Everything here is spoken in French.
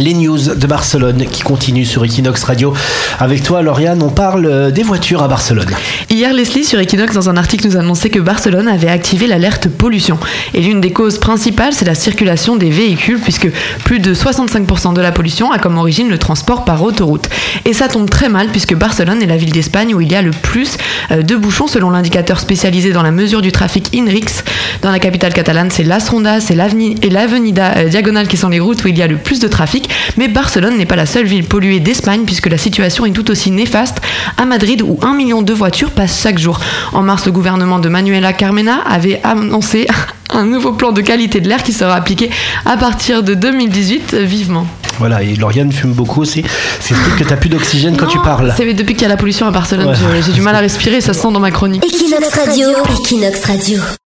Les news de Barcelone qui continuent sur Equinox Radio. Avec toi, Lauriane, on parle euh, des voitures à Barcelone. Hier, Leslie, sur Equinox, dans un article, nous annonçait que Barcelone avait activé l'alerte pollution. Et l'une des causes principales, c'est la circulation des véhicules, puisque plus de 65% de la pollution a comme origine le transport par autoroute. Et ça tombe très mal, puisque Barcelone est la ville d'Espagne où il y a le plus euh, de bouchons, selon l'indicateur spécialisé dans la mesure du trafic INRIX. Dans la capitale catalane, c'est Las Rondas et l'Avenida euh, Diagonale qui sont les routes où il y a le plus de trafic. Mais Barcelone n'est pas la seule ville polluée d'Espagne puisque la situation est tout aussi néfaste à Madrid où un million de voitures passent chaque jour. En mars, le gouvernement de Manuela Carmena avait annoncé un nouveau plan de qualité de l'air qui sera appliqué à partir de 2018 vivement. Voilà, et Lauriane fume beaucoup aussi. C'est que tu n'as plus d'oxygène quand tu parles. C'est depuis qu'il y a la pollution à Barcelone, j'ai du mal à respirer, ça sent dans ma chronique. Equinox Radio, Equinox Radio.